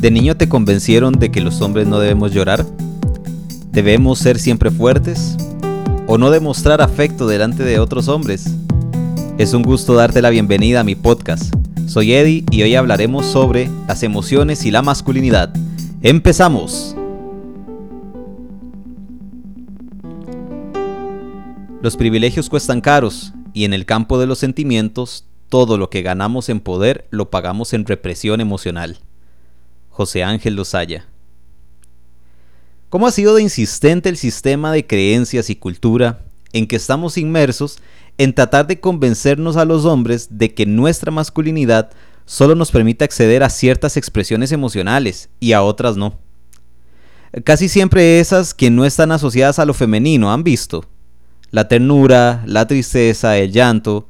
¿De niño te convencieron de que los hombres no debemos llorar? ¿Debemos ser siempre fuertes? ¿O no demostrar afecto delante de otros hombres? Es un gusto darte la bienvenida a mi podcast. Soy Eddie y hoy hablaremos sobre las emociones y la masculinidad. ¡Empezamos! Los privilegios cuestan caros y en el campo de los sentimientos todo lo que ganamos en poder lo pagamos en represión emocional. José Ángel Lozaya. ¿Cómo ha sido de insistente el sistema de creencias y cultura en que estamos inmersos en tratar de convencernos a los hombres de que nuestra masculinidad solo nos permite acceder a ciertas expresiones emocionales y a otras no? Casi siempre esas que no están asociadas a lo femenino, han visto. La ternura, la tristeza, el llanto,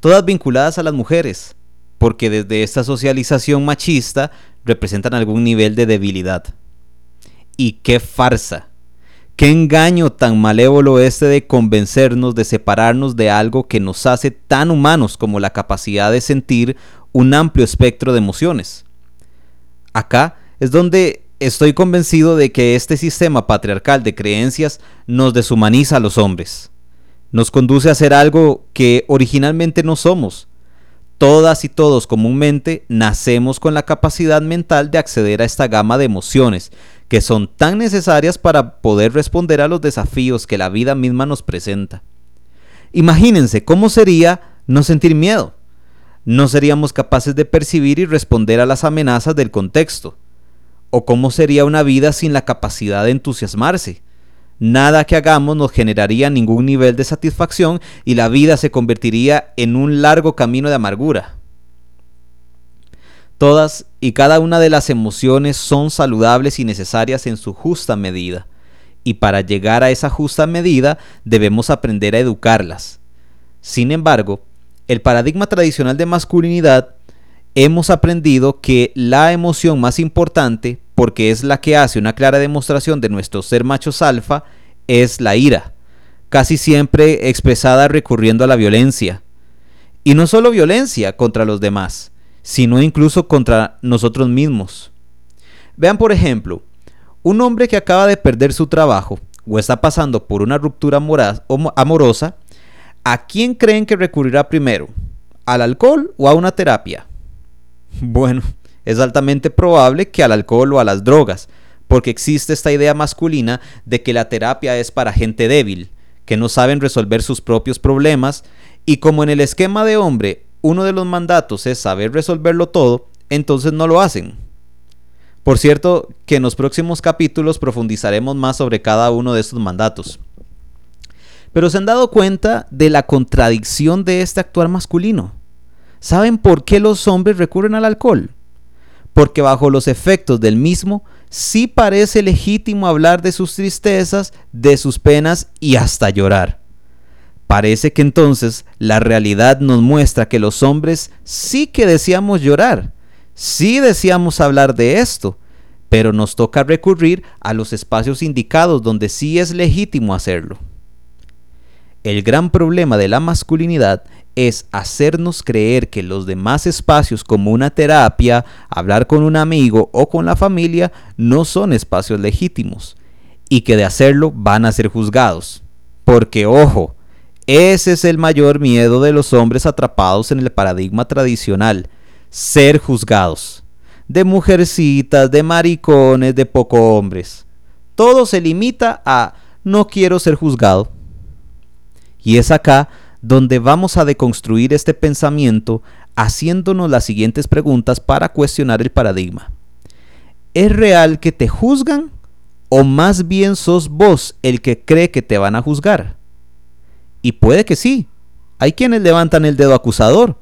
todas vinculadas a las mujeres, porque desde esta socialización machista representan algún nivel de debilidad. Y qué farsa, qué engaño tan malévolo este de convencernos de separarnos de algo que nos hace tan humanos como la capacidad de sentir un amplio espectro de emociones. Acá es donde estoy convencido de que este sistema patriarcal de creencias nos deshumaniza a los hombres. Nos conduce a ser algo que originalmente no somos, Todas y todos comúnmente nacemos con la capacidad mental de acceder a esta gama de emociones que son tan necesarias para poder responder a los desafíos que la vida misma nos presenta. Imagínense cómo sería no sentir miedo. No seríamos capaces de percibir y responder a las amenazas del contexto. O cómo sería una vida sin la capacidad de entusiasmarse Nada que hagamos nos generaría ningún nivel de satisfacción y la vida se convertiría en un largo camino de amargura. Todas y cada una de las emociones son saludables y necesarias en su justa medida, y para llegar a esa justa medida debemos aprender a educarlas. Sin embargo, el paradigma tradicional de masculinidad hemos aprendido que la emoción más importante porque es la que hace una clara demostración de nuestro ser machos alfa, es la ira, casi siempre expresada recurriendo a la violencia. Y no solo violencia contra los demás, sino incluso contra nosotros mismos. Vean por ejemplo, un hombre que acaba de perder su trabajo o está pasando por una ruptura amorosa, ¿a quién creen que recurrirá primero? ¿Al alcohol o a una terapia? Bueno, es altamente probable que al alcohol o a las drogas, porque existe esta idea masculina de que la terapia es para gente débil, que no saben resolver sus propios problemas, y como en el esquema de hombre uno de los mandatos es saber resolverlo todo, entonces no lo hacen. Por cierto, que en los próximos capítulos profundizaremos más sobre cada uno de estos mandatos. Pero se han dado cuenta de la contradicción de este actuar masculino. ¿Saben por qué los hombres recurren al alcohol? Porque bajo los efectos del mismo sí parece legítimo hablar de sus tristezas, de sus penas y hasta llorar. Parece que entonces la realidad nos muestra que los hombres sí que deseamos llorar, sí deseamos hablar de esto, pero nos toca recurrir a los espacios indicados donde sí es legítimo hacerlo. El gran problema de la masculinidad es hacernos creer que los demás espacios como una terapia, hablar con un amigo o con la familia no son espacios legítimos y que de hacerlo van a ser juzgados. Porque ojo, ese es el mayor miedo de los hombres atrapados en el paradigma tradicional, ser juzgados. De mujercitas, de maricones, de poco hombres. Todo se limita a no quiero ser juzgado. Y es acá donde vamos a deconstruir este pensamiento haciéndonos las siguientes preguntas para cuestionar el paradigma. ¿Es real que te juzgan o más bien sos vos el que cree que te van a juzgar? Y puede que sí, hay quienes levantan el dedo acusador,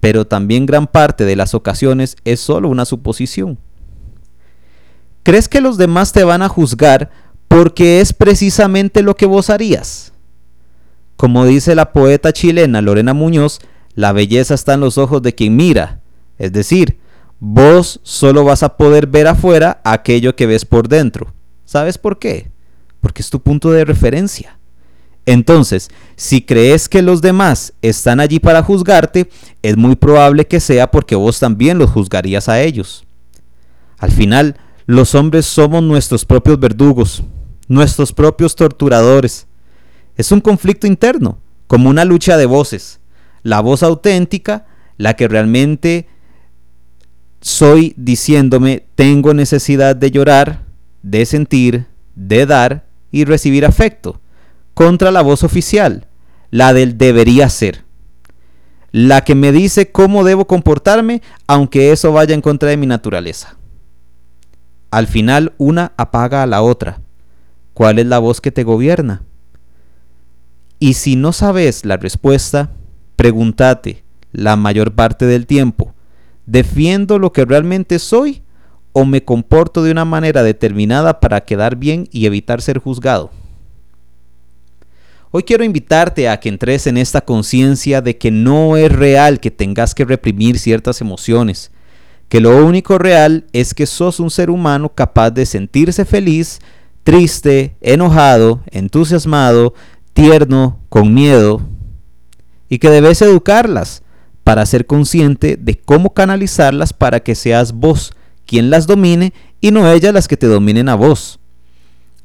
pero también gran parte de las ocasiones es solo una suposición. ¿Crees que los demás te van a juzgar porque es precisamente lo que vos harías? Como dice la poeta chilena Lorena Muñoz, la belleza está en los ojos de quien mira. Es decir, vos solo vas a poder ver afuera aquello que ves por dentro. ¿Sabes por qué? Porque es tu punto de referencia. Entonces, si crees que los demás están allí para juzgarte, es muy probable que sea porque vos también los juzgarías a ellos. Al final, los hombres somos nuestros propios verdugos, nuestros propios torturadores. Es un conflicto interno, como una lucha de voces. La voz auténtica, la que realmente soy diciéndome tengo necesidad de llorar, de sentir, de dar y recibir afecto, contra la voz oficial, la del debería ser, la que me dice cómo debo comportarme aunque eso vaya en contra de mi naturaleza. Al final una apaga a la otra. ¿Cuál es la voz que te gobierna? Y si no sabes la respuesta, pregúntate la mayor parte del tiempo, ¿defiendo lo que realmente soy o me comporto de una manera determinada para quedar bien y evitar ser juzgado? Hoy quiero invitarte a que entres en esta conciencia de que no es real que tengas que reprimir ciertas emociones, que lo único real es que sos un ser humano capaz de sentirse feliz, triste, enojado, entusiasmado, tierno, con miedo, y que debes educarlas para ser consciente de cómo canalizarlas para que seas vos quien las domine y no ellas las que te dominen a vos.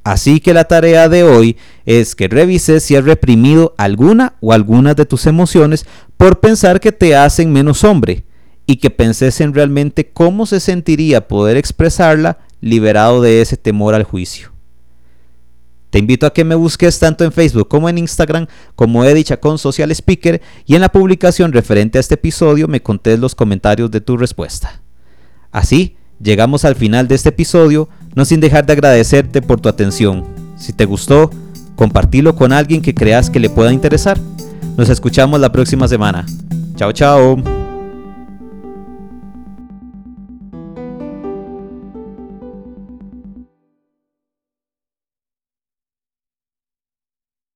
Así que la tarea de hoy es que revises si has reprimido alguna o algunas de tus emociones por pensar que te hacen menos hombre y que penses en realmente cómo se sentiría poder expresarla liberado de ese temor al juicio. Te invito a que me busques tanto en Facebook como en Instagram como Eddie Chacón Social Speaker y en la publicación referente a este episodio me contés los comentarios de tu respuesta. Así, llegamos al final de este episodio, no sin dejar de agradecerte por tu atención. Si te gustó, compartilo con alguien que creas que le pueda interesar. Nos escuchamos la próxima semana. Chao, chao.